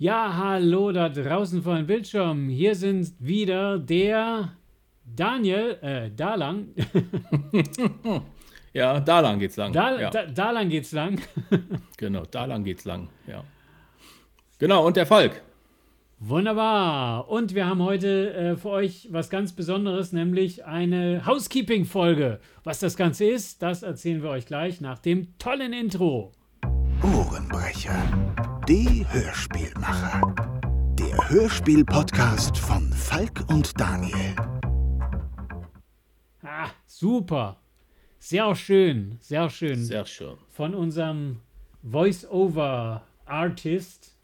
Ja, hallo da draußen vor dem Bildschirm. Hier sind wieder der Daniel, äh, Dalang. ja, da lang geht's lang. Da, ja. da, da lang geht's lang. genau, da lang geht's lang, ja. Genau, und der Falk. Wunderbar. Und wir haben heute äh, für euch was ganz Besonderes, nämlich eine Housekeeping-Folge. Was das Ganze ist, das erzählen wir euch gleich nach dem tollen Intro. Ohrenbrecher, die Hörspielmacher. Der Hörspiel-Podcast von Falk und Daniel. Ah, super. Sehr schön, sehr schön. Sehr schön. Von unserem Voice-Over-Artist.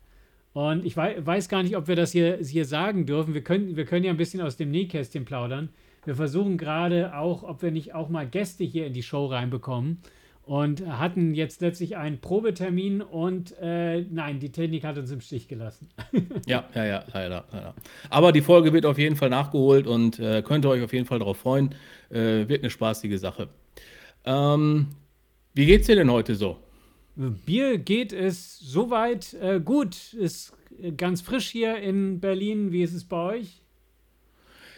Und ich weiß gar nicht, ob wir das hier, hier sagen dürfen. Wir können, wir können ja ein bisschen aus dem Nähkästchen plaudern. Wir versuchen gerade auch, ob wir nicht auch mal Gäste hier in die Show reinbekommen. Und hatten jetzt letztlich einen Probetermin und äh, nein, die Technik hat uns im Stich gelassen. ja, ja, ja, leider, leider. Aber die Folge wird auf jeden Fall nachgeholt und äh, könnt ihr euch auf jeden Fall darauf freuen. Äh, wird eine spaßige Sache. Ähm, wie geht's dir denn heute so? Bier geht es soweit äh, gut. Ist ganz frisch hier in Berlin. Wie ist es bei euch?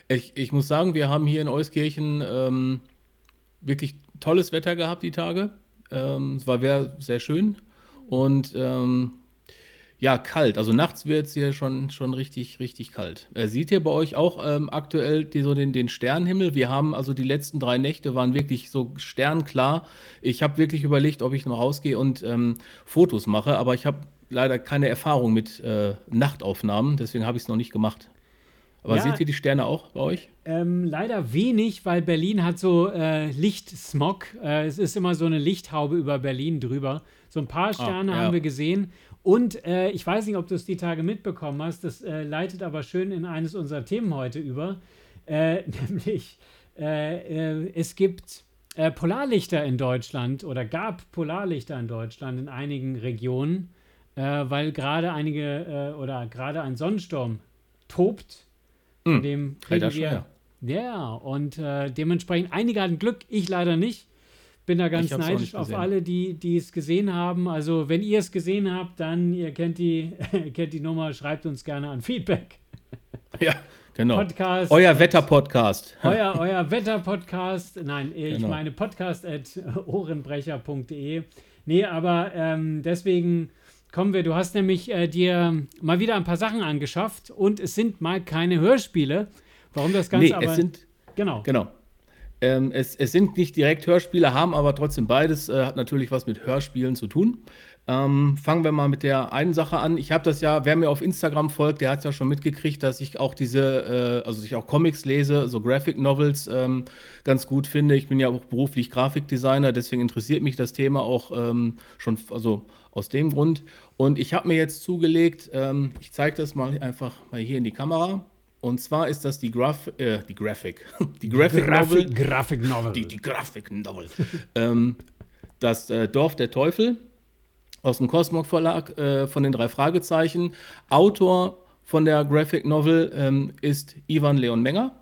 Ich, ich muss sagen, wir haben hier in Euskirchen ähm, wirklich tolles Wetter gehabt die Tage. Ähm, es war sehr schön. Und ähm, ja, kalt. Also nachts wird es hier schon, schon richtig, richtig kalt. Äh, seht ihr bei euch auch ähm, aktuell die, so den, den Sternenhimmel? Wir haben also die letzten drei Nächte waren wirklich so sternklar. Ich habe wirklich überlegt, ob ich noch rausgehe und ähm, Fotos mache, aber ich habe leider keine Erfahrung mit äh, Nachtaufnahmen, deswegen habe ich es noch nicht gemacht. Aber ja, seht ihr die Sterne auch bei euch? Ähm, leider wenig, weil Berlin hat so äh, Lichtsmog. Äh, es ist immer so eine Lichthaube über Berlin drüber. So ein paar ah, Sterne ah, ja. haben wir gesehen. Und äh, ich weiß nicht, ob du es die Tage mitbekommen hast, das äh, leitet aber schön in eines unserer Themen heute über. Äh, nämlich, äh, es gibt Polarlichter in Deutschland oder gab Polarlichter in Deutschland in einigen Regionen, weil gerade einige oder gerade ein Sonnensturm tobt. Hm, dem kriegen wir. Ja, und dementsprechend einige hatten Glück, ich leider nicht bin da ganz neidisch auf alle, die, die es gesehen haben. Also, wenn ihr es gesehen habt, dann, ihr kennt die, kennt die Nummer, schreibt uns gerne an Feedback. Ja, genau. Podcast. Euer Wetter-Podcast. Euer, euer Wetter-Podcast. Nein, ich genau. meine podcast at ohrenbrecher.de. Nee, aber ähm, deswegen kommen wir. Du hast nämlich äh, dir mal wieder ein paar Sachen angeschafft und es sind mal keine Hörspiele. Warum das Ganze nee, aber. Es sind, genau. Genau. Ähm, es, es, sind nicht direkt Hörspiele, haben aber trotzdem beides, äh, hat natürlich was mit Hörspielen zu tun. Ähm, fangen wir mal mit der einen Sache an. Ich habe das ja, wer mir auf Instagram folgt, der hat es ja schon mitgekriegt, dass ich auch diese, äh, also ich auch Comics lese, so Graphic Novels ähm, ganz gut finde. Ich bin ja auch beruflich Grafikdesigner, deswegen interessiert mich das Thema auch ähm, schon, also aus dem Grund. Und ich habe mir jetzt zugelegt, ähm, ich zeige das mal einfach mal hier in die Kamera. Und zwar ist das die, Graf äh, die Graphic. Die Graphic Novel. Graphic Novel. Die, die Graphic Novel. ähm, das äh, Dorf der Teufel aus dem Cosmog Verlag äh, von den drei Fragezeichen. Autor von der Graphic Novel ähm, ist Ivan Leon Menger.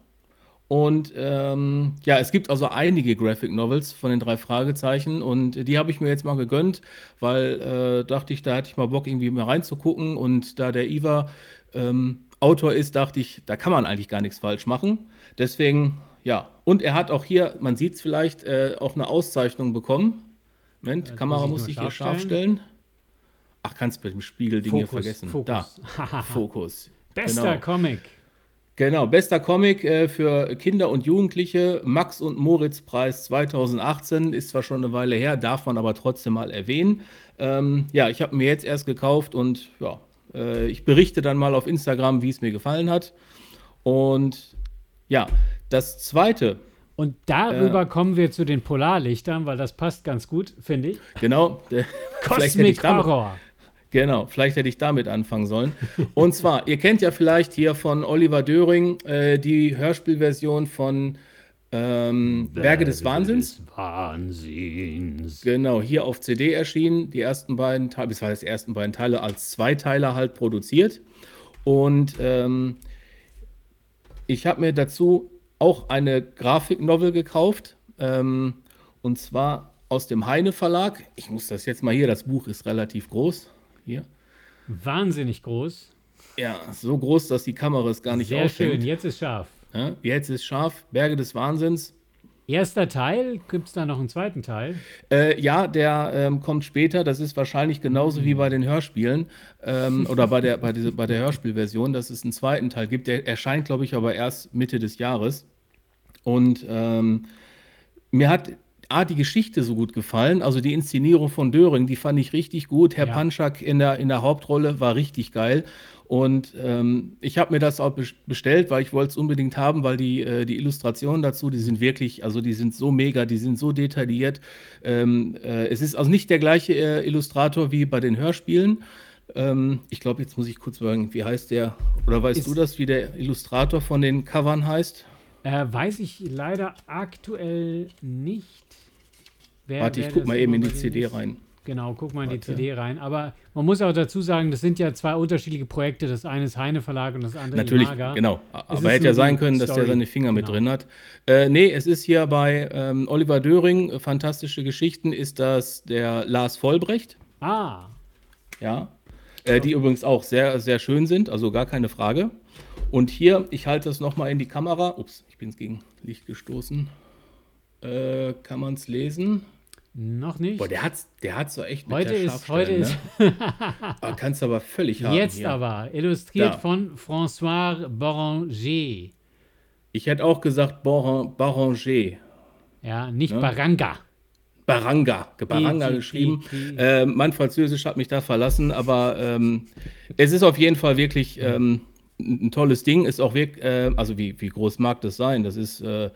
Und ähm, ja, es gibt also einige Graphic Novels von den drei Fragezeichen und die habe ich mir jetzt mal gegönnt, weil äh, dachte ich, da hatte ich mal Bock, irgendwie mal reinzugucken. Und da der Iva ähm, Autor ist, dachte ich, da kann man eigentlich gar nichts falsch machen. Deswegen, ja. Und er hat auch hier, man sieht es vielleicht, äh, auch eine Auszeichnung bekommen. Moment, Jetzt Kamera muss ich hier scharf stellen. Ach, kannst du mit dem Spiegelding hier vergessen. Fokus. Da, Fokus. Bester genau. Comic. Genau, bester Comic äh, für Kinder und Jugendliche. Max und Moritz Preis 2018 ist zwar schon eine Weile her, darf man aber trotzdem mal erwähnen. Ähm, ja, ich habe mir jetzt erst gekauft und ja, äh, ich berichte dann mal auf Instagram, wie es mir gefallen hat. Und ja, das zweite. Und darüber äh, kommen wir zu den Polarlichtern, weil das passt ganz gut, finde ich. Genau. Cosmic Horror. Genau, vielleicht hätte ich damit anfangen sollen. Und zwar, ihr kennt ja vielleicht hier von Oliver Döring äh, die Hörspielversion von ähm, Berge des Wahnsinns. Des Wahnsinns. Genau, hier auf CD erschienen. Die ersten beiden Teile, das war das ersten beiden Teile als Zweiteiler halt produziert. Und ähm, ich habe mir dazu auch eine Grafiknovel gekauft. Ähm, und zwar aus dem Heine Verlag. Ich muss das jetzt mal hier, das Buch ist relativ groß. Hier. Wahnsinnig groß. Ja, so groß, dass die Kamera es gar nicht Sehr auffängt. schön, jetzt ist scharf. Ja, jetzt ist scharf. Berge des Wahnsinns. Erster Teil, gibt es da noch einen zweiten Teil? Äh, ja, der ähm, kommt später. Das ist wahrscheinlich genauso wie bei den Hörspielen ähm, oder bei der, bei, diese, bei der Hörspielversion, dass es einen zweiten Teil gibt. Der erscheint, glaube ich, aber erst Mitte des Jahres. Und ähm, mir hat A, die Geschichte so gut gefallen, also die Inszenierung von Döring, die fand ich richtig gut. Herr ja. Panschak in der, in der Hauptrolle war richtig geil. Und ähm, ich habe mir das auch bestellt, weil ich wollte es unbedingt haben, weil die, äh, die Illustrationen dazu, die sind wirklich, also die sind so mega, die sind so detailliert. Ähm, äh, es ist also nicht der gleiche äh, Illustrator wie bei den Hörspielen. Ähm, ich glaube, jetzt muss ich kurz sagen, wie heißt der, oder weißt ist, du das, wie der Illustrator von den Covern heißt? Äh, weiß ich leider aktuell nicht. Wer, Warte, ich guck mal eben in die CD ist. rein. Genau, guck mal in die CD rein. Aber man muss auch dazu sagen, das sind ja zwei unterschiedliche Projekte. Das eine ist Heine Verlag und das andere Natürlich, Imaga. genau. Es Aber hätte ja sein können, dass der seine Finger genau. mit drin hat. Äh, nee, es ist hier bei ähm, Oliver Döring, äh, Fantastische Geschichten, ist das der Lars Vollbrecht. Ah. Ja. Äh, die übrigens auch sehr, sehr schön sind, also gar keine Frage. Und hier, ich halte das nochmal in die Kamera. Ups, ich bin es gegen Licht gestoßen. Äh, kann man es lesen? Noch nicht. Boah, der hat's, der hat's so echt mit heute der ist, heute ne? ist. aber kannst aber völlig haben. Jetzt hier. aber. Illustriert da. von François Boranger. Ich hätte auch gesagt Boranger. Ja, nicht ne? Baranga. Baranga, Baranga geschrieben. Mein Französisch hat mich da verlassen, aber ähm, es ist auf jeden Fall wirklich ähm, ein tolles Ding. Ist auch wirklich, äh, also wie, wie groß mag das sein? Das ist, äh,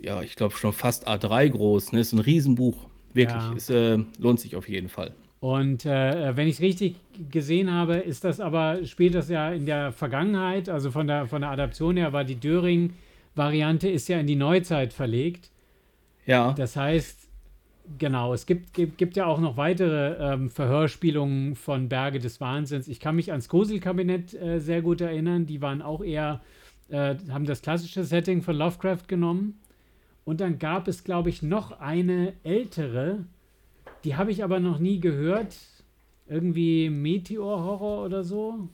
ja, ich glaube schon fast A3 groß. Ne? Ist ein Riesenbuch. Wirklich, ja. es äh, lohnt sich auf jeden Fall. Und äh, wenn ich es richtig gesehen habe, ist das aber, spielt das ja in der Vergangenheit, also von der, von der Adaption her war die Döring-Variante ist ja in die Neuzeit verlegt. Ja. Das heißt, genau, es gibt, gibt, gibt ja auch noch weitere ähm, Verhörspielungen von Berge des Wahnsinns. Ich kann mich ans Gruselkabinett äh, sehr gut erinnern. Die waren auch eher, äh, haben das klassische Setting von Lovecraft genommen. Und dann gab es, glaube ich, noch eine ältere, die habe ich aber noch nie gehört. Irgendwie Meteor-Horror oder so.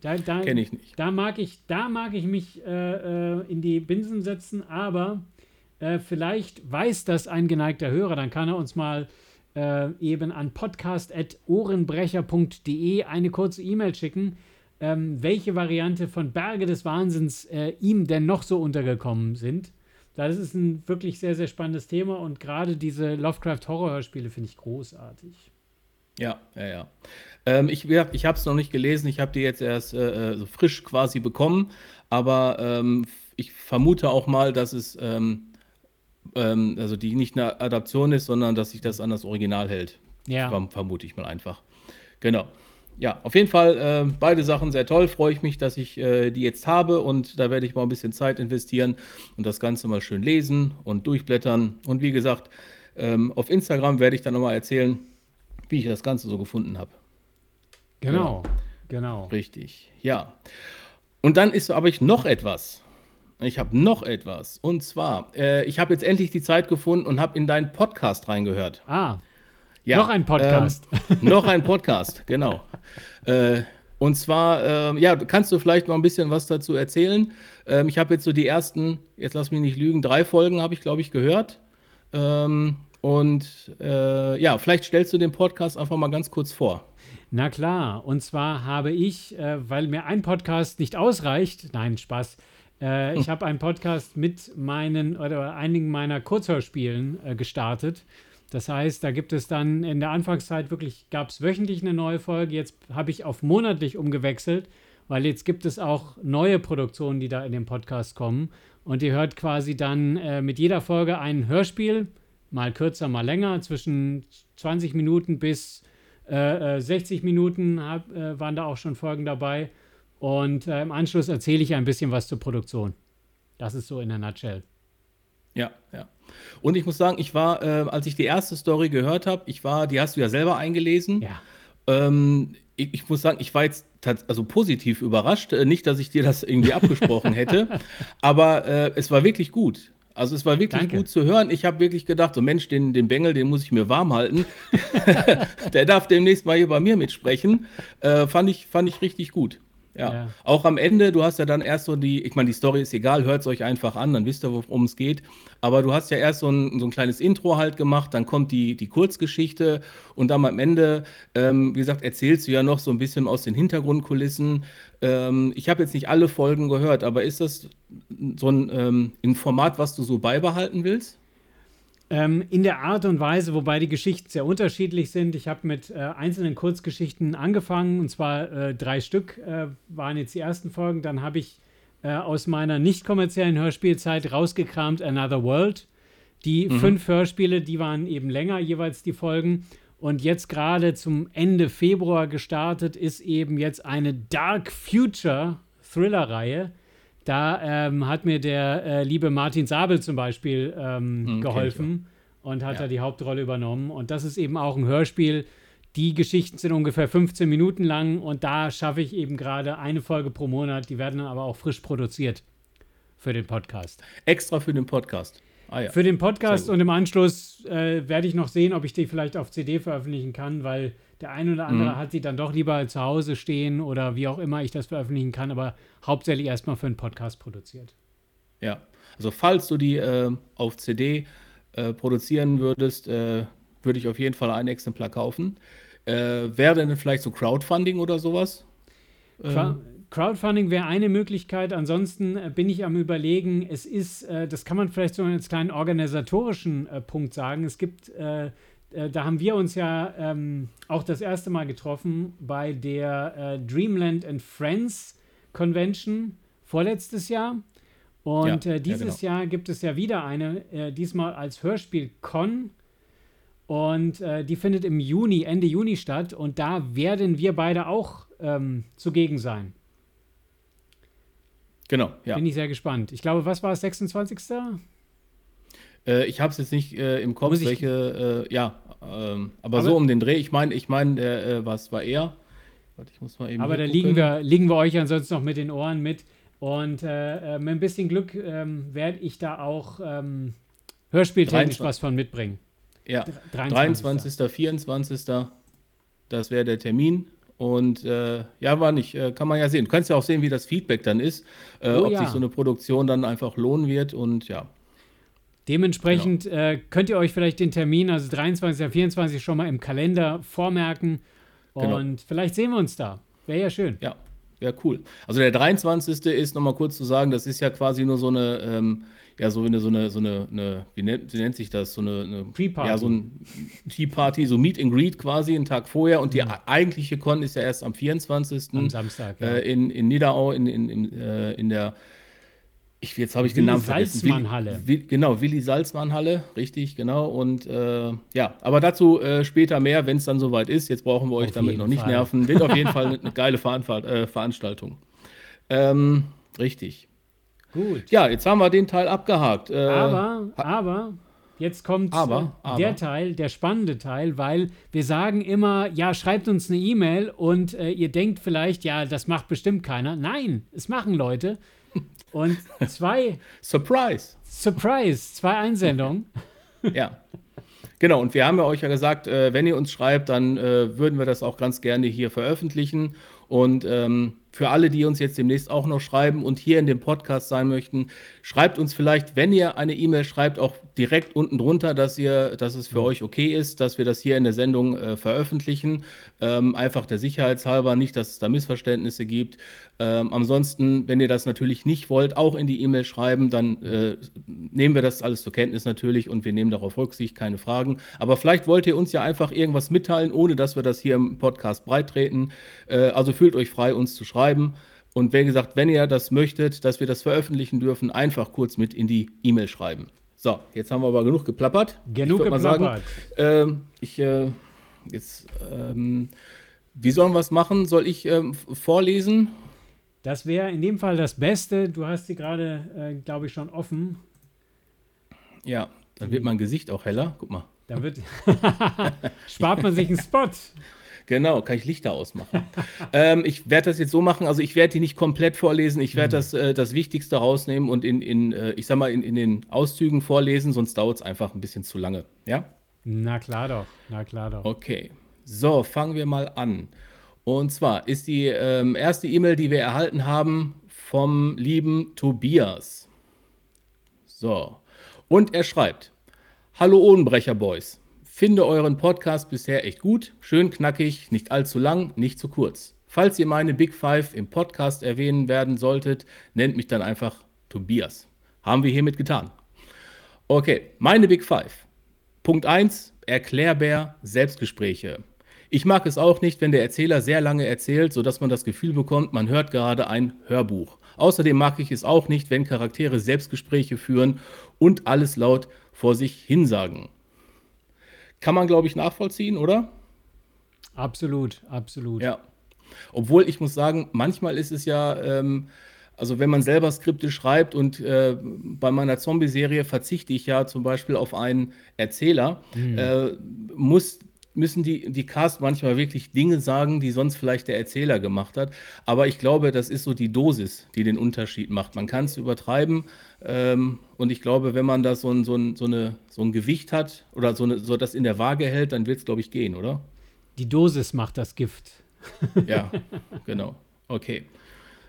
Da, da, Kenne ich nicht. Da mag ich, da mag ich mich äh, äh, in die Binsen setzen, aber äh, vielleicht weiß das ein geneigter Hörer, dann kann er uns mal äh, eben an podcast.ohrenbrecher.de eine kurze E-Mail schicken, ähm, welche Variante von Berge des Wahnsinns äh, ihm denn noch so untergekommen sind. Das ist ein wirklich sehr, sehr spannendes Thema und gerade diese Lovecraft-Horror-Hörspiele finde ich großartig. Ja, ja, ja. Ähm, ich ich habe es noch nicht gelesen, ich habe die jetzt erst äh, so frisch quasi bekommen, aber ähm, ich vermute auch mal, dass es ähm, ähm also die nicht eine Adaption ist, sondern dass sich das an das Original hält. Ja. Vermute ich mal einfach. Genau ja, auf jeden Fall äh, beide Sachen sehr toll. Freue ich mich, dass ich äh, die jetzt habe und da werde ich mal ein bisschen Zeit investieren und das Ganze mal schön lesen und durchblättern. Und wie gesagt, ähm, auf Instagram werde ich dann nochmal erzählen, wie ich das Ganze so gefunden habe. Genau, ja. genau. Richtig, ja. Und dann ist aber ich noch etwas. Ich habe noch etwas. Und zwar, äh, ich habe jetzt endlich die Zeit gefunden und habe in deinen Podcast reingehört. Ah. Ja, noch ein Podcast. Äh, noch ein Podcast, genau. Äh, und zwar, äh, ja, kannst du vielleicht noch ein bisschen was dazu erzählen? Ähm, ich habe jetzt so die ersten, jetzt lass mich nicht lügen, drei Folgen habe ich, glaube ich, gehört. Ähm, und äh, ja, vielleicht stellst du den Podcast einfach mal ganz kurz vor. Na klar, und zwar habe ich, äh, weil mir ein Podcast nicht ausreicht, nein, Spaß, äh, ich habe einen Podcast mit meinen oder einigen meiner Kurzhörspielen gestartet. Das heißt, da gibt es dann in der Anfangszeit wirklich, gab es wöchentlich eine neue Folge. Jetzt habe ich auf monatlich umgewechselt, weil jetzt gibt es auch neue Produktionen, die da in den Podcast kommen. Und ihr hört quasi dann äh, mit jeder Folge ein Hörspiel, mal kürzer, mal länger, zwischen 20 Minuten bis äh, 60 äh, Minuten hab, äh, waren da auch schon Folgen dabei. Und äh, im Anschluss erzähle ich ein bisschen was zur Produktion. Das ist so in der Nutshell. Ja, ja. Und ich muss sagen, ich war, äh, als ich die erste Story gehört habe, ich war, die hast du ja selber eingelesen. Ja. Ähm, ich, ich, muss sagen, ich war jetzt also positiv überrascht. Äh, nicht, dass ich dir das irgendwie abgesprochen hätte, aber äh, es war wirklich gut. Also es war wirklich Danke. gut zu hören. Ich habe wirklich gedacht, so Mensch, den, den Bengel, den muss ich mir warm halten. Der darf demnächst mal hier bei mir mitsprechen. Äh, fand, ich, fand ich richtig gut. Ja. ja. Auch am Ende, du hast ja dann erst so die, ich meine, die Story ist egal, hört es euch einfach an, dann wisst ihr, worum es geht. Aber du hast ja erst so ein, so ein kleines Intro halt gemacht, dann kommt die, die Kurzgeschichte und dann am Ende, ähm, wie gesagt, erzählst du ja noch so ein bisschen aus den Hintergrundkulissen. Ähm, ich habe jetzt nicht alle Folgen gehört, aber ist das so ein, ähm, ein Format, was du so beibehalten willst? Ähm, in der Art und Weise, wobei die Geschichten sehr unterschiedlich sind. Ich habe mit äh, einzelnen Kurzgeschichten angefangen, und zwar äh, drei Stück äh, waren jetzt die ersten Folgen. Dann habe ich äh, aus meiner nicht kommerziellen Hörspielzeit rausgekramt Another World. Die mhm. fünf Hörspiele, die waren eben länger, jeweils die Folgen. Und jetzt gerade zum Ende Februar gestartet ist eben jetzt eine Dark Future Thriller-Reihe da ähm, hat mir der äh, liebe Martin Sabel zum Beispiel ähm, mhm, geholfen und hat ja. da die Hauptrolle übernommen. Und das ist eben auch ein Hörspiel. Die Geschichten sind ungefähr 15 Minuten lang und da schaffe ich eben gerade eine Folge pro Monat. Die werden dann aber auch frisch produziert für den Podcast. Extra für den Podcast. Ah, ja. Für den Podcast und im Anschluss äh, werde ich noch sehen, ob ich die vielleicht auf CD veröffentlichen kann, weil der eine oder andere mhm. hat sie dann doch lieber zu Hause stehen oder wie auch immer ich das veröffentlichen kann, aber hauptsächlich erstmal für einen Podcast produziert. Ja, also falls du die äh, auf CD äh, produzieren würdest, äh, würde ich auf jeden Fall ein Exemplar kaufen. Äh, wäre denn vielleicht so Crowdfunding oder sowas? Crowd Crowdfunding wäre eine Möglichkeit. Ansonsten äh, bin ich am Überlegen, es ist, äh, das kann man vielleicht so als kleinen organisatorischen Punkt sagen. Es gibt äh, da haben wir uns ja ähm, auch das erste Mal getroffen bei der äh, Dreamland and Friends Convention vorletztes Jahr. Und ja, äh, dieses ja, genau. Jahr gibt es ja wieder eine, äh, diesmal als Hörspiel-Con. Und äh, die findet im Juni, Ende Juni statt. Und da werden wir beide auch ähm, zugegen sein. Genau, ja. Bin ich sehr gespannt. Ich glaube, was war es, 26.? Äh, ich habe es jetzt nicht äh, im Kopf, welche, äh, ja, ähm, aber, aber, so um den Dreh. Ich meine, ich meine, äh, was war er? Warte, ich muss mal eben. Aber da liegen wir, liegen wir euch ansonsten noch mit den Ohren mit. Und äh, äh, mit ein bisschen Glück ähm, werde ich da auch ähm, hörspieltechnisch was von mitbringen. Ja, 23. 23. 24. Das wäre der Termin. Und äh, ja, war nicht, äh, kann man ja sehen. Du kannst ja auch sehen, wie das Feedback dann ist, äh, oh, ob ja. sich so eine Produktion dann einfach lohnen wird. Und ja, Dementsprechend genau. äh, könnt ihr euch vielleicht den Termin, also 23. 24. schon mal im Kalender vormerken. Genau. Und genau. vielleicht sehen wir uns da. Wäre ja schön. Ja, ja, cool. Also der 23. ist nochmal kurz zu sagen, das ist ja quasi nur so eine, ähm, ja, so eine, so eine, so eine, eine wie, nennt, wie nennt sich das? So eine, eine Tea-Party. Ja, so ein Tea-Party, so Meet and Greet quasi, einen Tag vorher. Und die mhm. eigentliche Con ist ja erst am 24. Am Samstag, ja. Äh, in, in Niederau, in, in, in, äh, in der ich, jetzt habe ich Willi den Namen vergessen. Salzmann-Halle. Willi, genau, Willi Salzmann-Halle, richtig, genau. Und äh, ja, aber dazu äh, später mehr, wenn es dann soweit ist. Jetzt brauchen wir euch auf damit noch nicht Fall. nerven. Wird auf jeden Fall eine, eine geile Veranfall äh, Veranstaltung. Ähm, richtig. Gut. Ja, jetzt haben wir den Teil abgehakt. Äh, aber, aber, jetzt kommt aber, äh, der aber. Teil, der spannende Teil, weil wir sagen immer, ja, schreibt uns eine E-Mail und äh, ihr denkt vielleicht, ja, das macht bestimmt keiner. Nein, es machen Leute. Und zwei. Surprise! Surprise! Zwei Einsendungen. ja. Genau, und wir haben ja euch ja gesagt, äh, wenn ihr uns schreibt, dann äh, würden wir das auch ganz gerne hier veröffentlichen. Und ähm, für alle, die uns jetzt demnächst auch noch schreiben und hier in dem Podcast sein möchten, schreibt uns vielleicht, wenn ihr eine E-Mail schreibt, auch direkt unten drunter, dass ihr, dass es für euch okay ist, dass wir das hier in der Sendung äh, veröffentlichen. Ähm, einfach der Sicherheitshalber, nicht, dass es da Missverständnisse gibt. Ähm, ansonsten, wenn ihr das natürlich nicht wollt, auch in die E-Mail schreiben, dann äh, nehmen wir das alles zur Kenntnis natürlich und wir nehmen darauf Rücksicht, keine Fragen. Aber vielleicht wollt ihr uns ja einfach irgendwas mitteilen, ohne dass wir das hier im Podcast breittreten. Äh, also fühlt euch frei, uns zu schreiben. Und wie gesagt, wenn ihr das möchtet, dass wir das veröffentlichen dürfen, einfach kurz mit in die E-Mail schreiben. So, jetzt haben wir aber genug geplappert. Genug ich geplappert. Sagen, äh, ich äh, jetzt, ähm, wie sollen wir es machen? Soll ich ähm, vorlesen? Das wäre in dem Fall das Beste. Du hast sie gerade, äh, glaube ich, schon offen. Ja, dann wird mein Gesicht auch heller. Guck mal. Dann wird spart man sich einen Spot. Genau, kann ich Lichter ausmachen. ähm, ich werde das jetzt so machen, also ich werde die nicht komplett vorlesen, ich werde mhm. das, äh, das Wichtigste rausnehmen und in, in äh, ich sag mal, in, in den Auszügen vorlesen, sonst dauert es einfach ein bisschen zu lange. Ja? Na klar doch, na klar doch. Okay, so, fangen wir mal an. Und zwar ist die ähm, erste E-Mail, die wir erhalten haben, vom lieben Tobias. So, und er schreibt: Hallo Ohnbrecher Boys. Finde euren Podcast bisher echt gut, schön knackig, nicht allzu lang, nicht zu kurz. Falls ihr meine Big Five im Podcast erwähnen werden solltet, nennt mich dann einfach Tobias. Haben wir hiermit getan. Okay, meine Big Five. Punkt 1, Erklärbär Selbstgespräche. Ich mag es auch nicht, wenn der Erzähler sehr lange erzählt, sodass man das Gefühl bekommt, man hört gerade ein Hörbuch. Außerdem mag ich es auch nicht, wenn Charaktere Selbstgespräche führen und alles laut vor sich hinsagen. Kann man, glaube ich, nachvollziehen, oder? Absolut, absolut. Ja. Obwohl ich muss sagen, manchmal ist es ja, ähm, also wenn man selber Skripte schreibt und äh, bei meiner Zombie-Serie verzichte ich ja zum Beispiel auf einen Erzähler, mhm. äh, muss müssen die, die Cast manchmal wirklich Dinge sagen, die sonst vielleicht der Erzähler gemacht hat. Aber ich glaube, das ist so die Dosis, die den Unterschied macht. Man kann es übertreiben. Ähm, und ich glaube, wenn man da so ein, so ein, so eine, so ein Gewicht hat oder so, eine, so das in der Waage hält, dann wird es, glaube ich, gehen, oder? Die Dosis macht das Gift. ja, genau. Okay.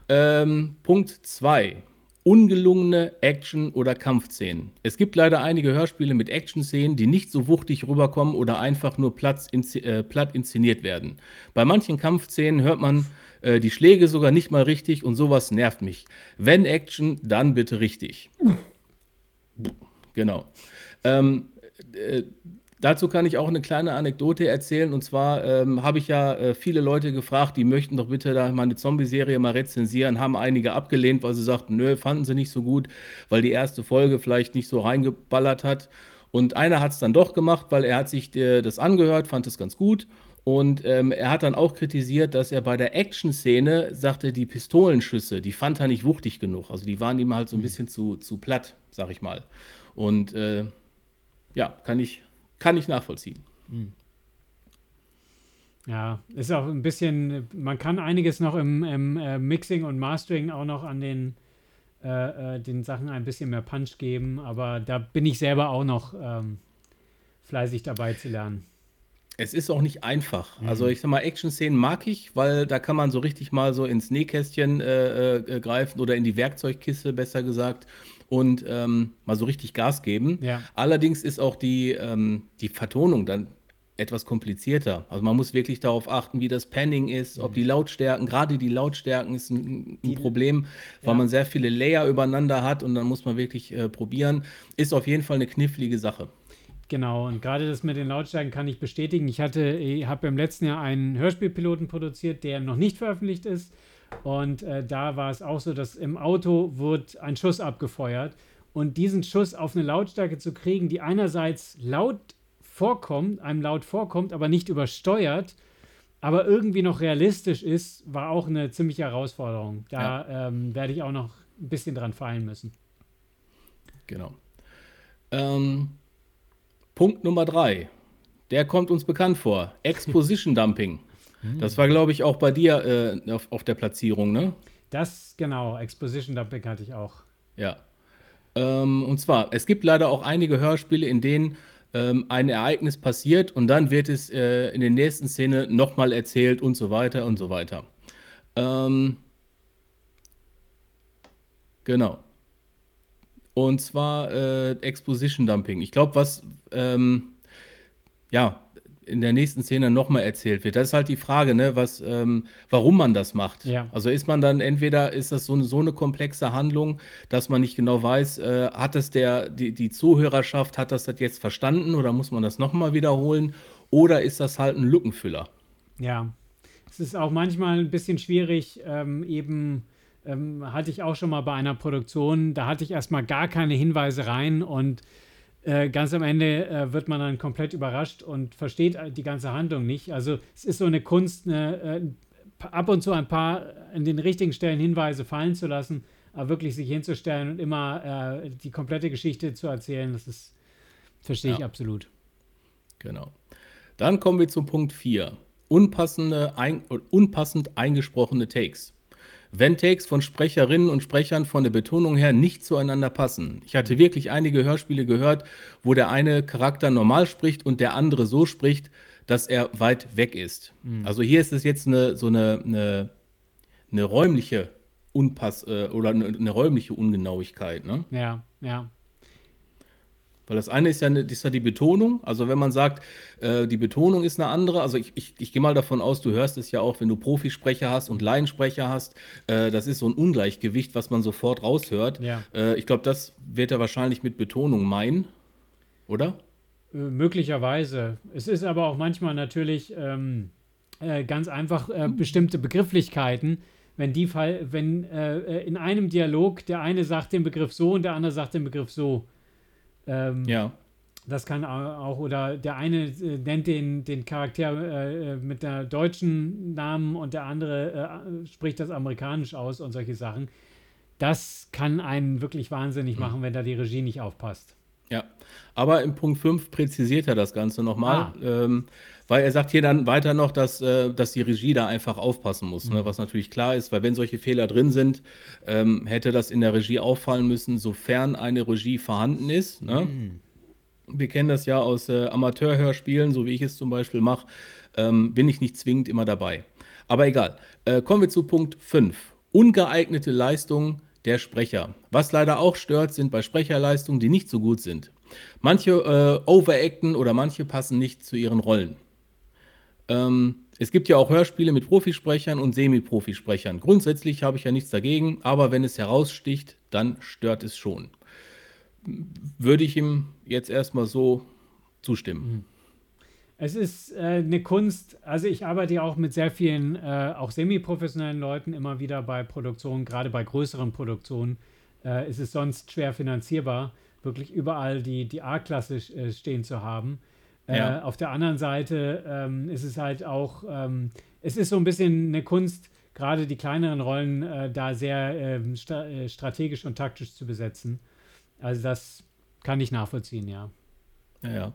Ähm, Punkt 2 ungelungene Action- oder Kampfszenen. Es gibt leider einige Hörspiele mit Action-Szenen, die nicht so wuchtig rüberkommen oder einfach nur platt, äh, platt inszeniert werden. Bei manchen Kampfszenen hört man äh, die Schläge sogar nicht mal richtig und sowas nervt mich. Wenn Action, dann bitte richtig. Genau. Ähm, äh, Dazu kann ich auch eine kleine Anekdote erzählen. Und zwar ähm, habe ich ja äh, viele Leute gefragt, die möchten doch bitte da meine Zombie-Serie mal rezensieren, haben einige abgelehnt, weil sie sagten, nö, fanden sie nicht so gut, weil die erste Folge vielleicht nicht so reingeballert hat. Und einer hat es dann doch gemacht, weil er hat sich äh, das angehört, fand es ganz gut. Und ähm, er hat dann auch kritisiert, dass er bei der Action-Szene sagte, die Pistolenschüsse, die fand er nicht wuchtig genug. Also die waren ihm halt so ein mhm. bisschen zu, zu platt, sag ich mal. Und äh, ja, kann ich kann ich nachvollziehen. Hm. Ja, ist auch ein bisschen, man kann einiges noch im, im äh, Mixing und Mastering auch noch an den, äh, äh, den Sachen ein bisschen mehr Punch geben, aber da bin ich selber auch noch ähm, fleißig dabei zu lernen. Es ist auch nicht einfach. Mhm. Also ich sag mal, Action-Szenen mag ich, weil da kann man so richtig mal so ins Nähkästchen äh, äh, greifen oder in die Werkzeugkiste, besser gesagt und ähm, mal so richtig Gas geben. Ja. Allerdings ist auch die, ähm, die Vertonung dann etwas komplizierter. Also man muss wirklich darauf achten, wie das Panning ist, mhm. ob die Lautstärken, gerade die Lautstärken ist ein, ein Problem, weil ja. man sehr viele Layer übereinander hat und dann muss man wirklich äh, probieren. Ist auf jeden Fall eine knifflige Sache. Genau, und gerade das mit den Lautstärken kann ich bestätigen. Ich hatte, ich habe im letzten Jahr einen Hörspielpiloten produziert, der noch nicht veröffentlicht ist. Und äh, da war es auch so, dass im Auto wird ein Schuss abgefeuert. Und diesen Schuss auf eine Lautstärke zu kriegen, die einerseits laut vorkommt, einem laut vorkommt, aber nicht übersteuert, aber irgendwie noch realistisch ist, war auch eine ziemliche Herausforderung. Da ja. ähm, werde ich auch noch ein bisschen dran fallen müssen. Genau. Ähm, Punkt Nummer drei. Der kommt uns bekannt vor. Exposition Dumping. Das war, glaube ich, auch bei dir äh, auf, auf, der Platzierung, ne? Das, genau, Exposition Dumping hatte ich auch. Ja. Ähm, und zwar, es gibt leider auch einige Hörspiele, in denen ähm, ein Ereignis passiert und dann wird es äh, in der nächsten Szene nochmal erzählt und so weiter und so weiter. Ähm, genau. Und zwar äh, Exposition Dumping. Ich glaube, was, ähm, ja, in der nächsten Szene nochmal erzählt wird. Das ist halt die Frage, ne, was, ähm, warum man das macht. Ja. Also ist man dann entweder, ist das so eine, so eine komplexe Handlung, dass man nicht genau weiß, äh, hat das der, die, die Zuhörerschaft, hat das das jetzt verstanden oder muss man das nochmal wiederholen? Oder ist das halt ein Lückenfüller? Ja, es ist auch manchmal ein bisschen schwierig, ähm, eben ähm, hatte ich auch schon mal bei einer Produktion, da hatte ich erstmal gar keine Hinweise rein und äh, ganz am Ende äh, wird man dann komplett überrascht und versteht die ganze Handlung nicht. Also es ist so eine Kunst, eine, äh, ab und zu ein paar an den richtigen Stellen Hinweise fallen zu lassen, aber wirklich sich hinzustellen und immer äh, die komplette Geschichte zu erzählen, das ist, verstehe ich absolut. Genau. Dann kommen wir zum Punkt 4. unpassende, ein, unpassend eingesprochene Takes. Wenn Takes von Sprecherinnen und Sprechern von der Betonung her nicht zueinander passen. Ich hatte wirklich einige Hörspiele gehört, wo der eine Charakter normal spricht und der andere so spricht, dass er weit weg ist. Mhm. Also hier ist es jetzt eine, so eine, eine, eine räumliche Unpass äh, oder eine, eine, räumliche Ungenauigkeit. Ne? Ja, ja. Weil das eine ist ja, eine, ist ja die Betonung. Also wenn man sagt, äh, die Betonung ist eine andere, also ich, ich, ich gehe mal davon aus, du hörst es ja auch, wenn du Profisprecher hast und Laiensprecher hast, äh, das ist so ein Ungleichgewicht, was man sofort raushört. Ja. Äh, ich glaube, das wird er wahrscheinlich mit Betonung meinen, oder? Äh, möglicherweise. Es ist aber auch manchmal natürlich ähm, äh, ganz einfach äh, bestimmte Begrifflichkeiten. Wenn die Fall, wenn in einem Dialog der eine sagt den Begriff so und der andere sagt den Begriff so ähm, ja. Das kann auch, oder der eine äh, nennt den, den Charakter äh, äh mit der deutschen Namen und der andere äh, spricht das amerikanisch aus und solche Sachen. Das kann einen wirklich wahnsinnig mhm. machen, wenn da die Regie nicht aufpasst. Ja, aber im Punkt 5 präzisiert er das Ganze nochmal. Ah. Ähm, weil er sagt hier dann weiter noch, dass, äh, dass die Regie da einfach aufpassen muss, mhm. ne? was natürlich klar ist, weil wenn solche Fehler drin sind, ähm, hätte das in der Regie auffallen müssen, sofern eine Regie vorhanden ist. Ne? Mhm. Wir kennen das ja aus äh, Amateurhörspielen, so wie ich es zum Beispiel mache, ähm, bin ich nicht zwingend immer dabei. Aber egal. Äh, kommen wir zu Punkt 5. Ungeeignete Leistung der Sprecher. Was leider auch stört, sind bei Sprecherleistungen, die nicht so gut sind. Manche äh, overacten oder manche passen nicht zu ihren Rollen. Ähm, es gibt ja auch Hörspiele mit Profisprechern und Semi-Profisprechern. Grundsätzlich habe ich ja nichts dagegen, aber wenn es heraussticht, dann stört es schon. Würde ich ihm jetzt erstmal so zustimmen. Mhm. Es ist äh, eine Kunst, also ich arbeite ja auch mit sehr vielen, äh, auch semi-professionellen Leuten immer wieder bei Produktionen, gerade bei größeren Produktionen äh, ist es sonst schwer finanzierbar, wirklich überall die, die A-Klasse äh, stehen zu haben. Äh, ja. auf der anderen Seite ähm, ist es halt auch, ähm, es ist so ein bisschen eine Kunst, gerade die kleineren Rollen äh, da sehr ähm, sta äh, strategisch und taktisch zu besetzen. Also das kann ich nachvollziehen, ja. Ja, ja.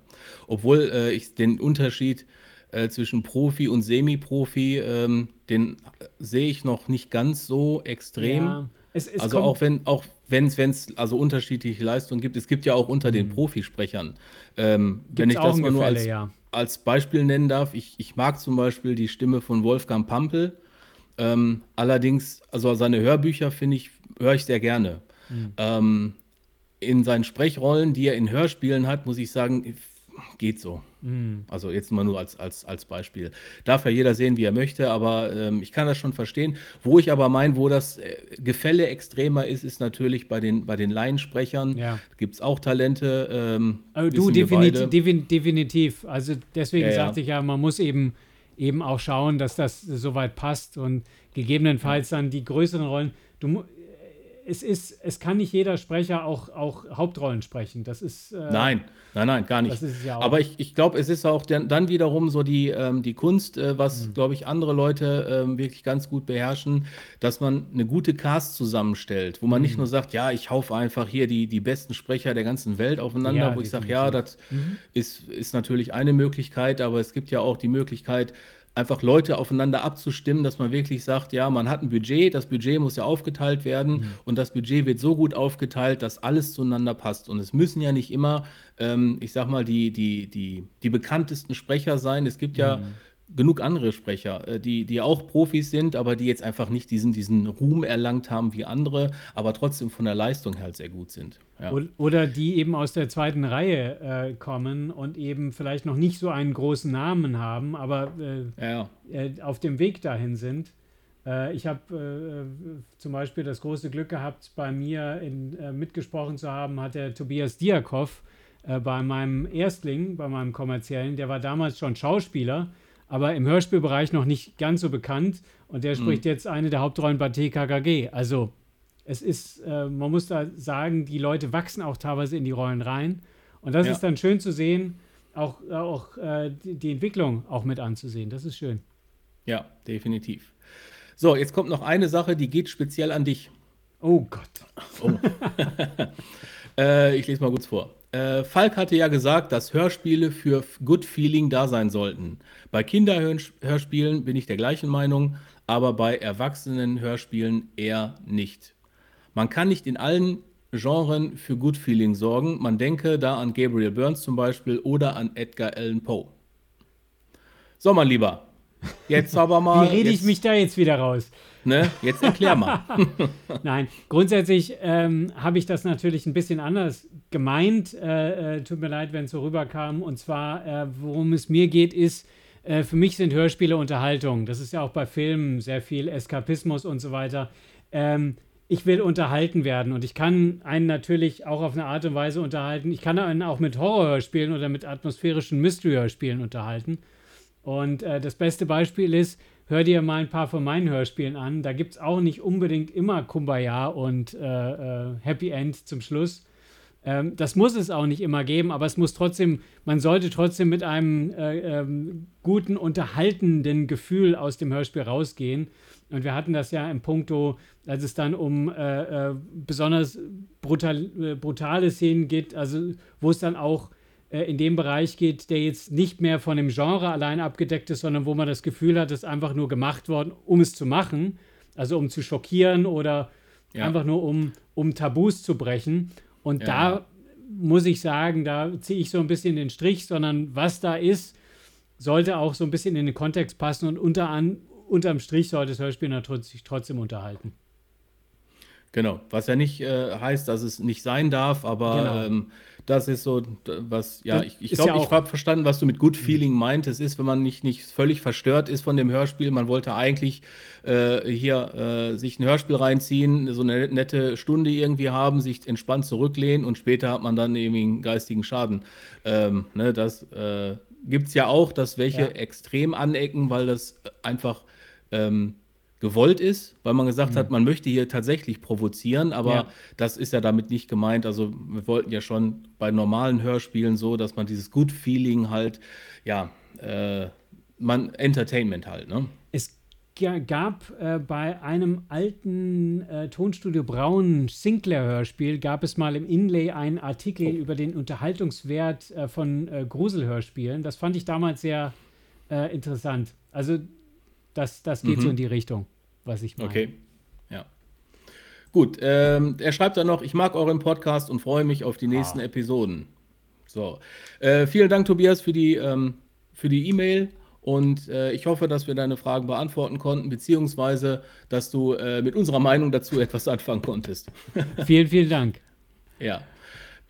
Obwohl äh, ich den Unterschied äh, zwischen Profi und Semi-Profi, ähm, den sehe ich noch nicht ganz so extrem. Ja. Es, es also auch wenn auch wenn es also unterschiedliche Leistungen gibt, es gibt ja auch unter den mhm. Profisprechern, ähm, wenn ich das mal nur als, ja. als Beispiel nennen darf, ich, ich mag zum Beispiel die Stimme von Wolfgang Pampel. Ähm, allerdings, also seine Hörbücher finde ich, höre ich sehr gerne. Mhm. Ähm, in seinen Sprechrollen, die er in Hörspielen hat, muss ich sagen, geht so. Mhm. Also jetzt mal nur als, als, als Beispiel. Darf ja jeder sehen, wie er möchte, aber ähm, ich kann das schon verstehen. Wo ich aber meine, wo das äh, Gefälle extremer ist, ist natürlich bei den, bei den Laiensprechern. Ja. Gibt es auch Talente. Ähm, also du, definitiv, definitiv. Also deswegen ja, sagte ich ja, man muss eben, eben auch schauen, dass das soweit passt und gegebenenfalls dann die größeren Rollen. Du, es ist, es kann nicht jeder Sprecher auch, auch Hauptrollen sprechen. Das ist. Äh, nein, nein, nein, gar nicht. Ja Aber ich, ich glaube, es ist auch dann, dann wiederum so die, ähm, die Kunst, äh, was, mhm. glaube ich, andere Leute äh, wirklich ganz gut beherrschen, dass man eine gute Cast zusammenstellt, wo man mhm. nicht nur sagt, ja, ich haufe einfach hier die, die besten Sprecher der ganzen Welt aufeinander, ja, wo ich sage, ja, das mhm. ist, ist natürlich eine Möglichkeit, aber es gibt ja auch die Möglichkeit, einfach Leute aufeinander abzustimmen, dass man wirklich sagt, ja, man hat ein Budget, das Budget muss ja aufgeteilt werden mhm. und das Budget wird so gut aufgeteilt, dass alles zueinander passt. Und es müssen ja nicht immer, ähm, ich sag mal, die, die, die, die bekanntesten Sprecher sein. Es gibt ja mhm genug andere Sprecher, äh, die, die auch Profis sind, aber die jetzt einfach nicht diesen, diesen Ruhm erlangt haben wie andere, aber trotzdem von der Leistung halt sehr gut sind. Ja. Oder die eben aus der zweiten Reihe äh, kommen und eben vielleicht noch nicht so einen großen Namen haben, aber äh, ja. äh, auf dem Weg dahin sind. Äh, ich habe äh, zum Beispiel das große Glück gehabt, bei mir in, mitgesprochen zu haben, hat der Tobias Diakov bei meinem Erstling, bei meinem kommerziellen, der war damals schon Schauspieler aber im Hörspielbereich noch nicht ganz so bekannt. Und der spricht mhm. jetzt eine der Hauptrollen bei TKKG. Also es ist, äh, man muss da sagen, die Leute wachsen auch teilweise in die Rollen rein. Und das ja. ist dann schön zu sehen, auch, auch äh, die Entwicklung auch mit anzusehen. Das ist schön. Ja, definitiv. So, jetzt kommt noch eine Sache, die geht speziell an dich. Oh Gott. Oh. äh, ich lese mal kurz vor. Äh, Falk hatte ja gesagt, dass Hörspiele für Good Feeling da sein sollten. Bei Kinderhörspielen bin ich der gleichen Meinung, aber bei Erwachsenen-Hörspielen eher nicht. Man kann nicht in allen Genren für Good Feeling sorgen. Man denke da an Gabriel Burns zum Beispiel oder an Edgar Allan Poe. So, mein Lieber, jetzt aber mal. Wie rede ich mich da jetzt wieder raus? Ne? Jetzt erklär mal. Nein, grundsätzlich ähm, habe ich das natürlich ein bisschen anders gemeint. Äh, äh, tut mir leid, wenn es so rüberkam. Und zwar, äh, worum es mir geht, ist, äh, für mich sind Hörspiele Unterhaltung. Das ist ja auch bei Filmen sehr viel Eskapismus und so weiter. Ähm, ich will unterhalten werden und ich kann einen natürlich auch auf eine Art und Weise unterhalten. Ich kann einen auch mit Horrorhörspielen oder mit atmosphärischen Mystery-Hörspielen unterhalten. Und äh, das beste Beispiel ist, hör dir mal ein paar von meinen Hörspielen an. Da gibt es auch nicht unbedingt immer Kumbaya und äh, äh, Happy End zum Schluss. Ähm, das muss es auch nicht immer geben, aber es muss trotzdem, man sollte trotzdem mit einem äh, ähm, guten, unterhaltenden Gefühl aus dem Hörspiel rausgehen. Und wir hatten das ja im Punkto, als es dann um äh, äh, besonders brutal, brutale Szenen geht, also wo es dann auch in dem Bereich geht, der jetzt nicht mehr von dem Genre allein abgedeckt ist, sondern wo man das Gefühl hat, es ist einfach nur gemacht worden, um es zu machen, also um zu schockieren oder ja. einfach nur um, um Tabus zu brechen. Und ja. da muss ich sagen, da ziehe ich so ein bisschen den Strich, sondern was da ist, sollte auch so ein bisschen in den Kontext passen und unter an, unterm Strich sollte das Hörspiel natürlich trotzdem unterhalten. Genau, was ja nicht äh, heißt, dass es nicht sein darf, aber genau. ähm, das ist so, was, ja, ich, ich glaube, ja ich habe verstanden, was du mit Good Feeling meintest, ist, wenn man nicht, nicht völlig verstört ist von dem Hörspiel. Man wollte eigentlich äh, hier äh, sich ein Hörspiel reinziehen, so eine nette Stunde irgendwie haben, sich entspannt zurücklehnen und später hat man dann irgendwie einen geistigen Schaden. Ähm, ne, das äh, gibt es ja auch, dass welche ja. extrem anecken, weil das einfach ähm, gewollt ist, weil man gesagt mhm. hat, man möchte hier tatsächlich provozieren, aber ja. das ist ja damit nicht gemeint. Also wir wollten ja schon bei normalen Hörspielen so, dass man dieses Good Feeling halt, ja, äh, man Entertainment halt, ne? Es gab äh, bei einem alten äh, Tonstudio Braun Sinclair Hörspiel gab es mal im Inlay einen Artikel oh. über den Unterhaltungswert äh, von äh, Gruselhörspielen. Das fand ich damals sehr äh, interessant. Also das, das geht mhm. so in die Richtung, was ich meine. Okay. Ja. Gut, ähm, er schreibt dann noch, ich mag euren Podcast und freue mich auf die nächsten ah. Episoden. So. Äh, vielen Dank, Tobias, für die ähm, für die E-Mail. Und äh, ich hoffe, dass wir deine Fragen beantworten konnten, beziehungsweise, dass du äh, mit unserer Meinung dazu etwas anfangen konntest. vielen, vielen Dank. Ja.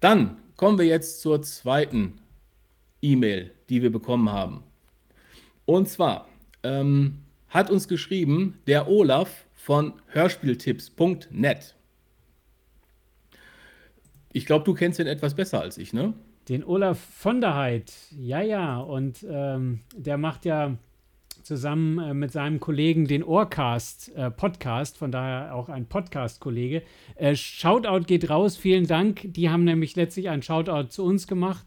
Dann kommen wir jetzt zur zweiten E-Mail, die wir bekommen haben. Und zwar ähm, hat uns geschrieben der Olaf von hörspieltipps.net. Ich glaube, du kennst ihn etwas besser als ich, ne? Den Olaf von der Heid, ja, ja. Und ähm, der macht ja zusammen äh, mit seinem Kollegen den Ohrcast äh, Podcast, von daher auch ein Podcast-Kollege. Äh, Shoutout geht raus, vielen Dank. Die haben nämlich letztlich einen Shoutout zu uns gemacht.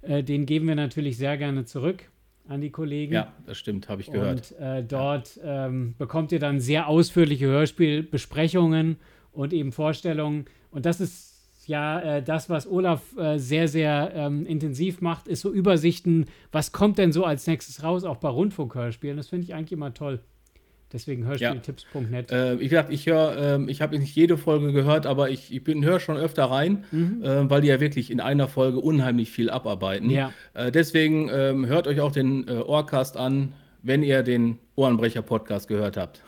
Äh, den geben wir natürlich sehr gerne zurück an die Kollegen. Ja, das stimmt, habe ich gehört. Und äh, dort ja. ähm, bekommt ihr dann sehr ausführliche Hörspielbesprechungen und eben Vorstellungen. Und das ist ja äh, das, was Olaf äh, sehr, sehr ähm, intensiv macht, ist so Übersichten, was kommt denn so als nächstes raus, auch bei Rundfunkhörspielen. Das finde ich eigentlich immer toll. Deswegen Hörspieltipps.net. Ja. Äh, wie gesagt, ich höre, äh, ich habe nicht jede Folge gehört, aber ich, ich höre schon öfter rein, mhm. äh, weil die ja wirklich in einer Folge unheimlich viel abarbeiten. Ja. Äh, deswegen ähm, hört euch auch den äh, Ohrcast an, wenn ihr den Ohrenbrecher-Podcast gehört habt.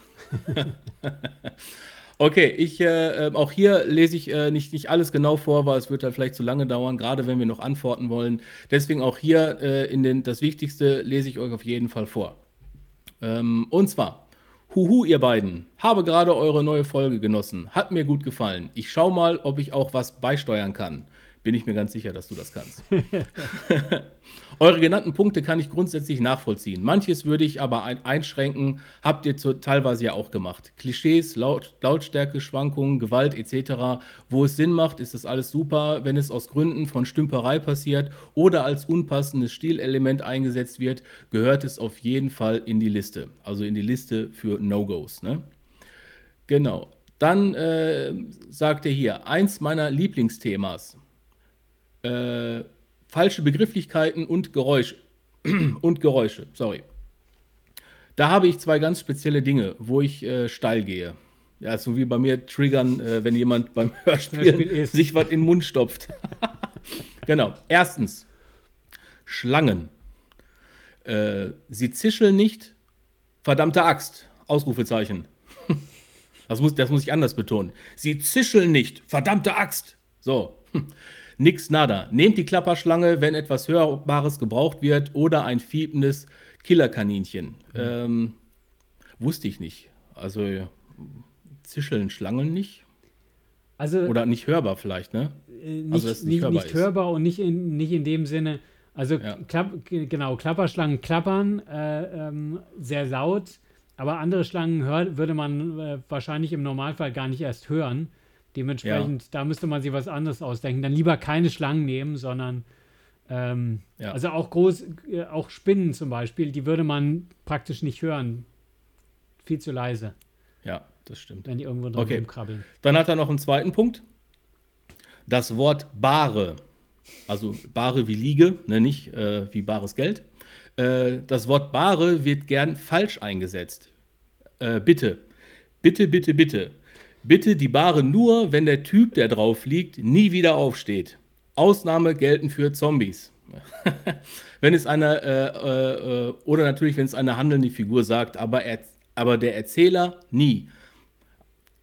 okay, ich äh, ähm, auch hier lese ich nicht, nicht alles genau vor, weil es wird dann vielleicht zu lange dauern, gerade wenn wir noch antworten wollen. Deswegen auch hier in den, das Wichtigste lese ich euch auf jeden Fall vor. Ähm, und zwar Huhu, ihr beiden. Habe gerade eure neue Folge genossen. Hat mir gut gefallen. Ich schau mal, ob ich auch was beisteuern kann. Bin ich mir ganz sicher, dass du das kannst. Eure genannten Punkte kann ich grundsätzlich nachvollziehen. Manches würde ich aber ein einschränken, habt ihr zu, teilweise ja auch gemacht. Klischees, Laut, Lautstärke, Schwankungen, Gewalt etc. Wo es Sinn macht, ist das alles super. Wenn es aus Gründen von Stümperei passiert oder als unpassendes Stilelement eingesetzt wird, gehört es auf jeden Fall in die Liste. Also in die Liste für No-Gos. Ne? Genau. Dann äh, sagt er hier, eins meiner Lieblingsthemas äh, falsche Begrifflichkeiten und Geräusche. und Geräusche, sorry. Da habe ich zwei ganz spezielle Dinge, wo ich äh, steil gehe. Ja, so wie bei mir triggern, äh, wenn jemand beim Hörspiel sich was in den Mund stopft. genau. Erstens, Schlangen. Äh, sie zischeln nicht. Verdammte Axt. Ausrufezeichen. Das muss, das muss ich anders betonen. Sie zischeln nicht. Verdammte Axt. So. Nix nada. Nehmt die Klapperschlange, wenn etwas Hörbares gebraucht wird oder ein fiependes Killerkaninchen. Mhm. Ähm, wusste ich nicht. Also zischeln Schlangen nicht? Also, Oder nicht hörbar vielleicht, ne? Äh, nicht, also, nicht, nicht, hörbar, nicht hörbar und nicht in, nicht in dem Sinne, also ja. klapp, genau, Klapperschlangen klappern äh, ähm, sehr laut, aber andere Schlangen hör, würde man äh, wahrscheinlich im Normalfall gar nicht erst hören. Dementsprechend, ja. da müsste man sich was anderes ausdenken. Dann lieber keine Schlangen nehmen, sondern ähm, ja. also auch groß, äh, auch Spinnen zum Beispiel, die würde man praktisch nicht hören. Viel zu leise. Ja, das stimmt. Wenn die irgendwo drin okay. krabbeln. Dann hat er noch einen zweiten Punkt. Das Wort Bare, also Bare wie Liege, ne, nicht äh, wie bares Geld. Äh, das Wort Bare wird gern falsch eingesetzt. Äh, bitte, bitte, bitte, bitte. Bitte die Bare nur, wenn der Typ, der drauf liegt, nie wieder aufsteht. Ausnahme gelten für Zombies. wenn es eine, äh, äh, oder natürlich, wenn es eine handelnde Figur sagt, aber, er, aber der Erzähler nie.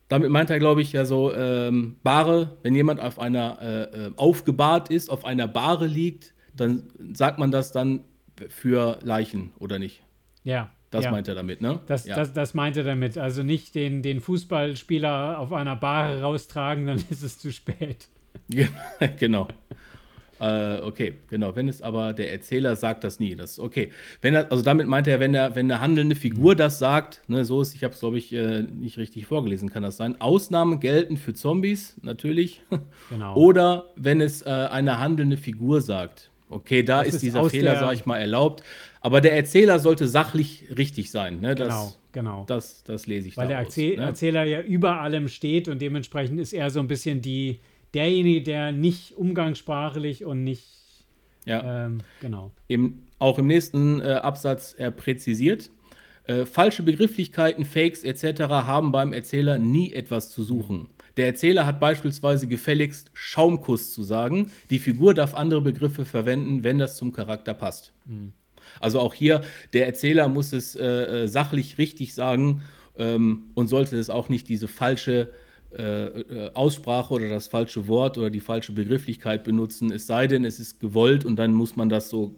Damit meint er, glaube ich, ja so ähm, Bahre, wenn jemand auf einer äh, äh, aufgebahrt ist, auf einer Bahre liegt, dann sagt man das dann für Leichen, oder nicht? Ja. Das ja. meint er damit, ne? Das, ja. das, das meint er damit. Also nicht den, den Fußballspieler auf einer Bahre raustragen, dann ist es zu spät. genau. Äh, okay, genau. Wenn es aber der Erzähler sagt das nie. Das okay. Wenn er, also damit meint er, wenn er, wenn eine handelnde Figur das sagt, ne, so ist, ich habe es glaube ich äh, nicht richtig vorgelesen, kann das sein. Ausnahmen gelten für Zombies natürlich. Genau. Oder wenn es äh, eine handelnde Figur sagt. Okay, da ist, ist, dieser Fehler, sage ich mal, erlaubt. Aber der Erzähler sollte sachlich richtig sein. Ne? Das, genau, genau. Das, das lese ich Weil der Erzähl ne? Erzähler ja über allem steht und dementsprechend ist er so ein bisschen die, derjenige, der nicht umgangssprachlich und nicht. Ja. Ähm, genau. Im, auch im nächsten äh, Absatz er präzisiert. Äh, falsche Begrifflichkeiten, Fakes etc. haben beim Erzähler nie etwas zu suchen. Der Erzähler hat beispielsweise gefälligst Schaumkuss zu sagen. Die Figur darf andere Begriffe verwenden, wenn das zum Charakter passt. Mhm. Also auch hier, der Erzähler muss es äh, äh sachlich richtig sagen ähm, und sollte es auch nicht diese falsche äh, äh, Aussprache oder das falsche Wort oder die falsche Begrifflichkeit benutzen, es sei denn, es ist gewollt und dann muss man das so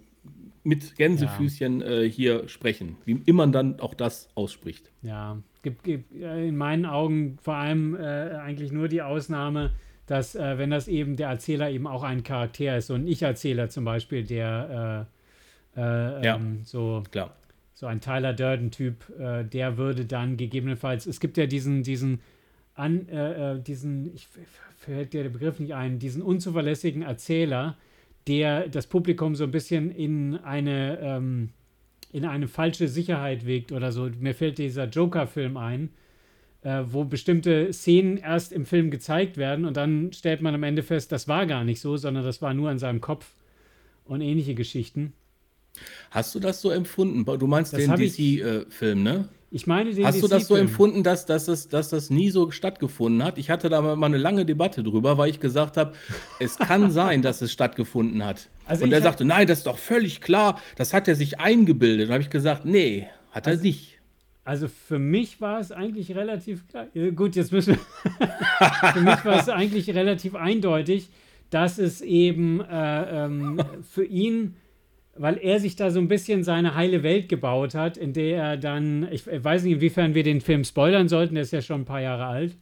mit Gänsefüßchen ja. äh, hier sprechen, wie immer man dann auch das ausspricht. Ja, gibt, gibt in meinen Augen vor allem äh, eigentlich nur die Ausnahme, dass äh, wenn das eben der Erzähler eben auch ein Charakter ist, so ein Ich-Erzähler zum Beispiel, der äh, ja, ähm, so klar. so ein Tyler Durden-Typ, der würde dann gegebenenfalls, es gibt ja diesen, diesen an äh, äh, diesen, ich fällt dir der Begriff nicht ein, diesen unzuverlässigen Erzähler, der das Publikum so ein bisschen in eine, ähm, in eine falsche Sicherheit wiegt oder so. Mir fällt dieser Joker-Film ein, äh, wo bestimmte Szenen erst im Film gezeigt werden und dann stellt man am Ende fest, das war gar nicht so, sondern das war nur in seinem Kopf und ähnliche Geschichten. Hast du das so empfunden? Du meinst das den DC-Film, äh, ne? Ich meine, den Hast du das so empfunden, dass, dass, das, dass das nie so stattgefunden hat? Ich hatte da mal eine lange Debatte drüber, weil ich gesagt habe, es kann sein, dass es stattgefunden hat. Also und er sagte, nein, das ist doch völlig klar, das hat er sich eingebildet. Da habe ich gesagt, nee, hat also, er nicht. Also für mich war es eigentlich relativ klar. Gut, jetzt müssen wir. für mich war es eigentlich relativ eindeutig, dass es eben äh, ähm, für ihn weil er sich da so ein bisschen seine heile Welt gebaut hat, in der er dann, ich weiß nicht, inwiefern wir den Film spoilern sollten, der ist ja schon ein paar Jahre alt.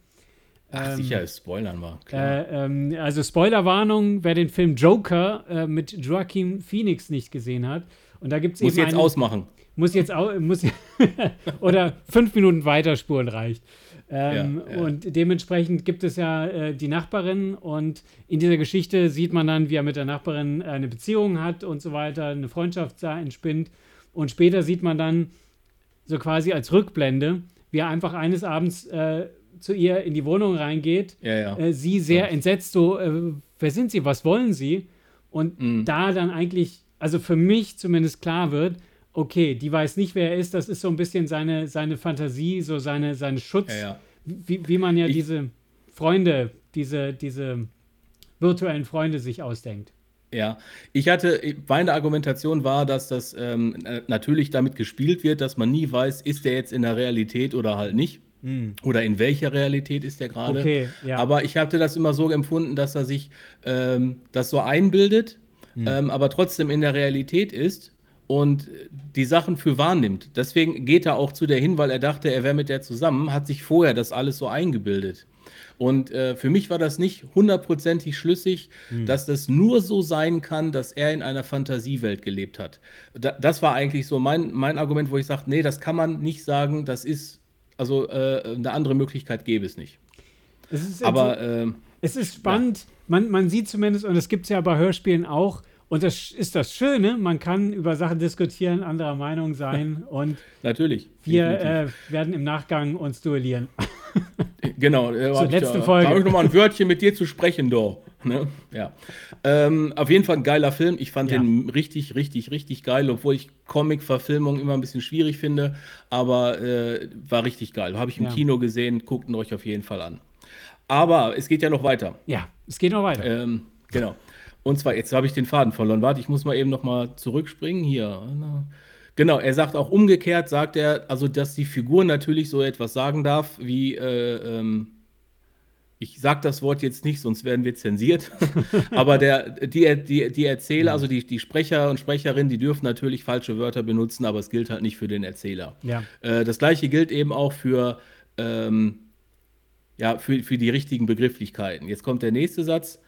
Ach, ähm, sicher ist Spoilern war. Äh, ähm, also Spoilerwarnung, wer den Film Joker äh, mit Joaquin Phoenix nicht gesehen hat. Und da gibt es Muss jetzt einen, ausmachen. Muss jetzt auch, muss oder fünf Minuten weiterspuren reicht. Ähm, ja, ja. Und dementsprechend gibt es ja äh, die Nachbarin und in dieser Geschichte sieht man dann, wie er mit der Nachbarin eine Beziehung hat und so weiter, eine Freundschaft da entspinnt. Und später sieht man dann so quasi als Rückblende, wie er einfach eines Abends äh, zu ihr in die Wohnung reingeht. Ja, äh, sie sehr entsetzt, so, äh, wer sind Sie, was wollen Sie? und mhm. da dann eigentlich, also für mich zumindest klar wird, okay, die weiß nicht, wer er ist, das ist so ein bisschen seine, seine Fantasie, so seine, seine Schutz, ja, ja. Wie, wie man ja ich, diese Freunde, diese, diese virtuellen Freunde sich ausdenkt. Ja, ich hatte, meine Argumentation war, dass das ähm, natürlich damit gespielt wird, dass man nie weiß, ist der jetzt in der Realität oder halt nicht. Hm. Oder in welcher Realität ist der gerade? Okay, ja. Aber ich hatte das immer so empfunden, dass er sich ähm, das so einbildet, hm. ähm, aber trotzdem in der Realität ist und die Sachen für wahrnimmt. Deswegen geht er auch zu der hin, weil er dachte, er wäre mit der zusammen, hat sich vorher das alles so eingebildet. Und äh, für mich war das nicht hundertprozentig schlüssig, hm. dass das nur so sein kann, dass er in einer Fantasiewelt gelebt hat. Da, das war eigentlich so mein, mein Argument, wo ich sage, nee, das kann man nicht sagen, das ist, also äh, eine andere Möglichkeit gäbe es nicht. Es Aber äh, es ist spannend, ja. man, man sieht zumindest, und das gibt es ja bei Hörspielen auch, und das ist das Schöne, man kann über Sachen diskutieren, anderer Meinung sein und natürlich. Wir äh, werden im Nachgang uns duellieren. Genau, äh, Zur letzten Folge. habe ich nochmal ein Wörtchen mit dir zu sprechen, doch. Ne? Ja. Ähm, auf jeden Fall ein geiler Film. Ich fand ja. den richtig, richtig, richtig geil, obwohl ich Comic-Verfilmung immer ein bisschen schwierig finde, aber äh, war richtig geil. Habe ich im ja. Kino gesehen, guckt ihn euch auf jeden Fall an. Aber es geht ja noch weiter. Ja, es geht noch weiter. Ähm, genau. Und zwar, jetzt habe ich den Faden verloren. Warte, ich muss mal eben noch mal zurückspringen. Hier. Genau, er sagt auch umgekehrt, sagt er, also dass die Figur natürlich so etwas sagen darf, wie, äh, ähm, ich sage das Wort jetzt nicht, sonst werden wir zensiert, aber der, die, die, die Erzähler, also die, die Sprecher und Sprecherinnen, die dürfen natürlich falsche Wörter benutzen, aber es gilt halt nicht für den Erzähler. Ja. Äh, das gleiche gilt eben auch für, ähm, ja, für, für die richtigen Begrifflichkeiten. Jetzt kommt der nächste Satz.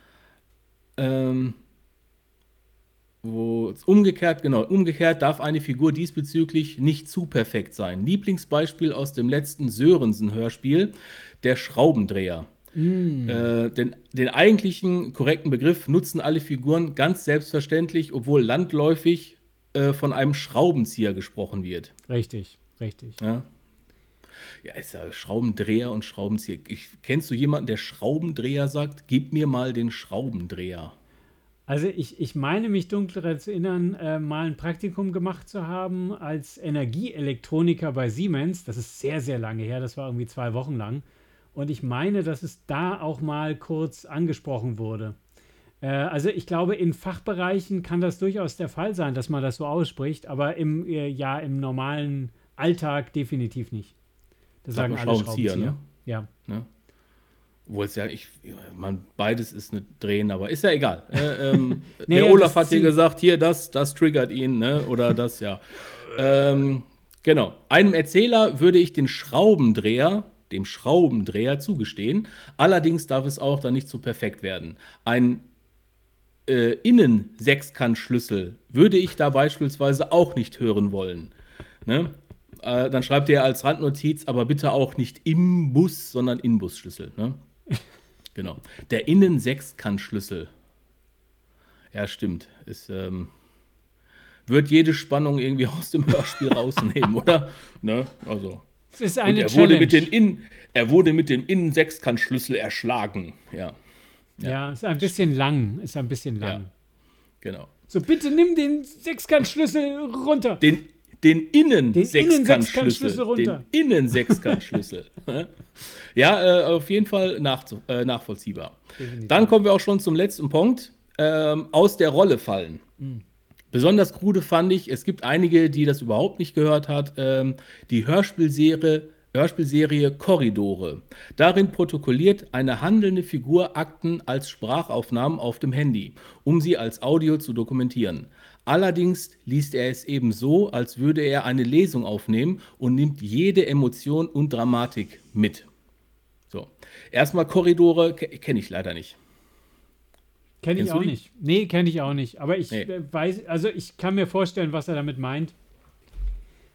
Ähm, wo umgekehrt, genau, umgekehrt darf eine Figur diesbezüglich nicht zu perfekt sein. Lieblingsbeispiel aus dem letzten Sörensen-Hörspiel, der Schraubendreher. Mm. Äh, den, den eigentlichen korrekten Begriff nutzen alle Figuren ganz selbstverständlich, obwohl landläufig äh, von einem Schraubenzieher gesprochen wird. Richtig, richtig. Ja, ja, ist ja Schraubendreher und Schraubenzieher. Ich, kennst du jemanden, der Schraubendreher sagt? Gib mir mal den Schraubendreher. Also ich, ich meine mich dunkel zu erinnern, äh, mal ein Praktikum gemacht zu haben als Energieelektroniker bei Siemens. Das ist sehr, sehr lange her, das war irgendwie zwei Wochen lang. Und ich meine, dass es da auch mal kurz angesprochen wurde. Äh, also ich glaube, in Fachbereichen kann das durchaus der Fall sein, dass man das so ausspricht, aber im, äh, ja, im normalen Alltag definitiv nicht. Das sagen alle Schraubenzieher, ne? Ja. Ne? Wo es ja, ich, man, beides ist eine Drehen, aber ist ja egal. Äh, ähm, nee, der Olaf hat dir gesagt, hier, das, das triggert ihn, ne? Oder das, ja. ähm, genau. Einem Erzähler würde ich den Schraubendreher, dem Schraubendreher zugestehen. Allerdings darf es auch dann nicht zu so perfekt werden. Ein äh, Innen-Sechskantschlüssel würde ich da beispielsweise auch nicht hören wollen. Ne? Äh, dann schreibt er als Randnotiz, aber bitte auch nicht im Bus, sondern Inbusschlüssel. Ne? Genau. Der Innensechskantschlüssel. Ja, stimmt. Ist, ähm, wird jede Spannung irgendwie aus dem Hörspiel rausnehmen, oder? Ne? Also. Es ist eine er wurde mit den In, Er wurde mit dem Innensechskantschlüssel erschlagen. Ja. ja. Ja, ist ein bisschen lang. Ist ein bisschen lang. Ja, genau. So, bitte nimm den Sechskantschlüssel runter. Den den Innen-Sechskantschlüssel. Den Innen-Sechskantschlüssel. ja, äh, auf jeden Fall nach, äh, nachvollziehbar. Definitiv. Dann kommen wir auch schon zum letzten Punkt. Ähm, aus der Rolle fallen. Mhm. Besonders krude fand ich, es gibt einige, die das überhaupt nicht gehört hat, ähm, die Hörspielserie, Hörspielserie Korridore. Darin protokolliert eine handelnde Figur Akten als Sprachaufnahmen auf dem Handy, um sie als Audio zu dokumentieren. Allerdings liest er es eben so, als würde er eine Lesung aufnehmen und nimmt jede Emotion und Dramatik mit. So, erstmal Korridore kenne ich leider nicht. Kenne ich auch nicht. Nee, kenne ich auch nicht. Aber ich nee. weiß, also ich kann mir vorstellen, was er damit meint.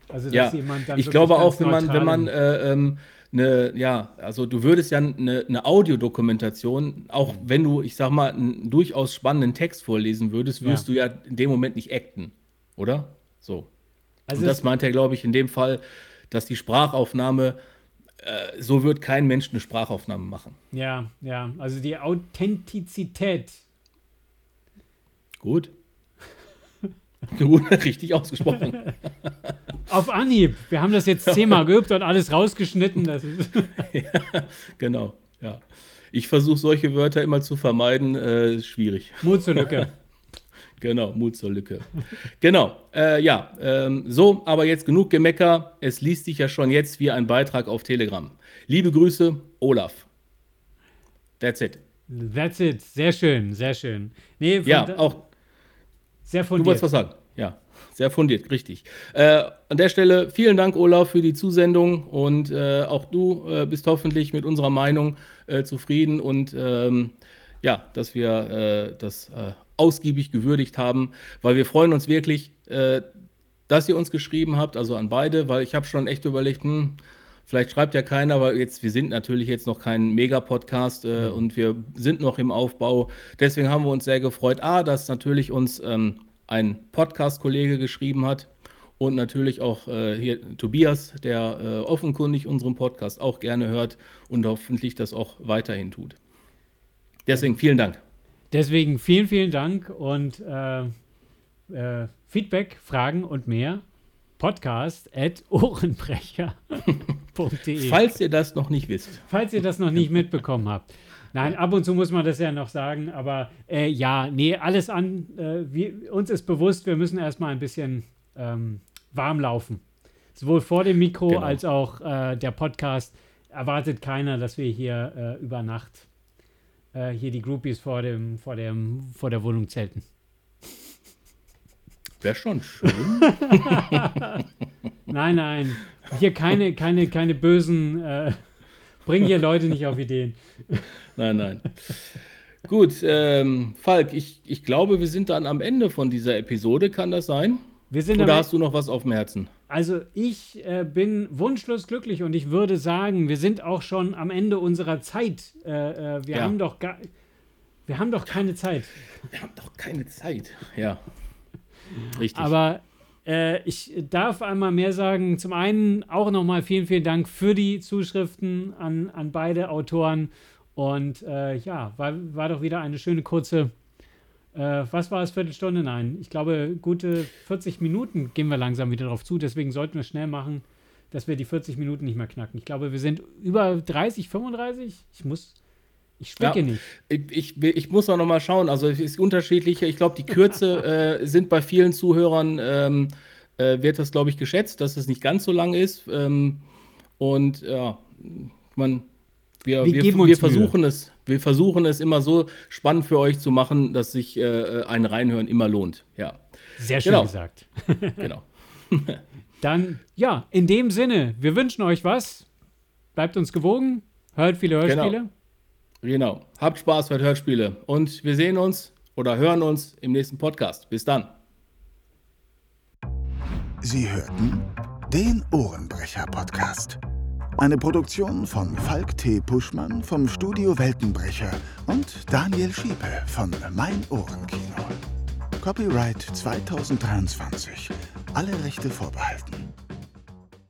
Also, dass ja, jemand dann ich glaube auch, wenn man, wenn man äh, ähm, eine, ja, also du würdest ja eine, eine Audiodokumentation, auch wenn du, ich sag mal, einen durchaus spannenden Text vorlesen würdest, würdest ja. du ja in dem Moment nicht acten, oder? So. Also Und das meint er, glaube ich, in dem Fall, dass die Sprachaufnahme, äh, so wird kein Mensch eine Sprachaufnahme machen. Ja, ja, also die Authentizität Gut. Richtig ausgesprochen. Auf Anhieb. Wir haben das jetzt zehnmal geübt und alles rausgeschnitten. Das ja, genau, ja. Ich versuche solche Wörter immer zu vermeiden. Äh, ist schwierig. Mut zur Lücke. genau, Mut zur Lücke. genau, äh, ja. Ähm, so, aber jetzt genug Gemecker. Es liest sich ja schon jetzt wie ein Beitrag auf Telegram. Liebe Grüße, Olaf. That's it. That's it. Sehr schön, sehr schön. Nee, ja, auch. Sehr fundiert. Du wolltest was sagen. Ja, sehr fundiert, richtig. Äh, an der Stelle vielen Dank, Olaf, für die Zusendung und äh, auch du äh, bist hoffentlich mit unserer Meinung äh, zufrieden und ähm, ja, dass wir äh, das äh, ausgiebig gewürdigt haben, weil wir freuen uns wirklich, dass ihr uns geschrieben habt, also an beide, weil ich habe schon echt überlegt, hm, Vielleicht schreibt ja keiner, aber jetzt, wir sind natürlich jetzt noch kein Mega-Podcast äh, mhm. und wir sind noch im Aufbau. Deswegen haben wir uns sehr gefreut. A, dass natürlich uns ähm, ein Podcast-Kollege geschrieben hat und natürlich auch äh, hier Tobias, der äh, offenkundig unseren Podcast auch gerne hört und hoffentlich das auch weiterhin tut. Deswegen vielen Dank. Deswegen vielen, vielen Dank und äh, äh Feedback, Fragen und mehr podcast at ohrenbrecher.de. Falls ihr das noch nicht wisst. Falls ihr das noch nicht mitbekommen habt. Nein, ab und zu muss man das ja noch sagen, aber äh, ja, nee, alles an. Äh, wir, uns ist bewusst, wir müssen erstmal ein bisschen ähm, warm laufen. Sowohl vor dem Mikro genau. als auch äh, der Podcast erwartet keiner, dass wir hier äh, über Nacht äh, hier die Groupies vor, dem, vor, dem, vor der Wohnung zelten. Wäre schon schön. nein, nein. Hier keine, keine, keine bösen. Äh, bring hier Leute nicht auf Ideen. Nein, nein. Gut, ähm, Falk, ich, ich glaube, wir sind dann am Ende von dieser Episode. Kann das sein? Wir sind Oder hast du noch was auf dem Herzen? Also ich äh, bin wunschlos glücklich und ich würde sagen, wir sind auch schon am Ende unserer Zeit. Äh, äh, wir ja. haben doch gar, wir haben doch keine Zeit. Wir haben doch keine Zeit. Ja. Richtig. Aber äh, ich darf einmal mehr sagen. Zum einen auch nochmal vielen, vielen Dank für die Zuschriften an, an beide Autoren. Und äh, ja, war, war doch wieder eine schöne kurze, äh, was war es, Viertelstunde? Nein, ich glaube, gute 40 Minuten gehen wir langsam wieder drauf zu. Deswegen sollten wir schnell machen, dass wir die 40 Minuten nicht mehr knacken. Ich glaube, wir sind über 30, 35. Ich muss, ich stecke ja, nicht. Ich, ich, ich, muss auch noch mal schauen. Also es ist unterschiedlich. Ich glaube, die Kürze äh, sind bei vielen Zuhörern, ähm, äh, wird das, glaube ich, geschätzt, dass es nicht ganz so lang ist. Ähm, und ja, man wir, wir, wir, wir versuchen es, wir versuchen es immer so spannend für euch zu machen, dass sich äh, ein Reinhören immer lohnt. Ja. Sehr schön genau. gesagt. genau. Dann, ja, in dem Sinne, wir wünschen euch was. Bleibt uns gewogen, hört viele Hörspiele. Genau. Genau. Habt Spaß, hört Hörspiele. Und wir sehen uns oder hören uns im nächsten Podcast. Bis dann. Sie hörten den Ohrenbrecher-Podcast. Eine Produktion von Falk T. Puschmann vom Studio Weltenbrecher und Daniel Schiepe von Mein Ohrenkino. Copyright 2023. Alle Rechte vorbehalten.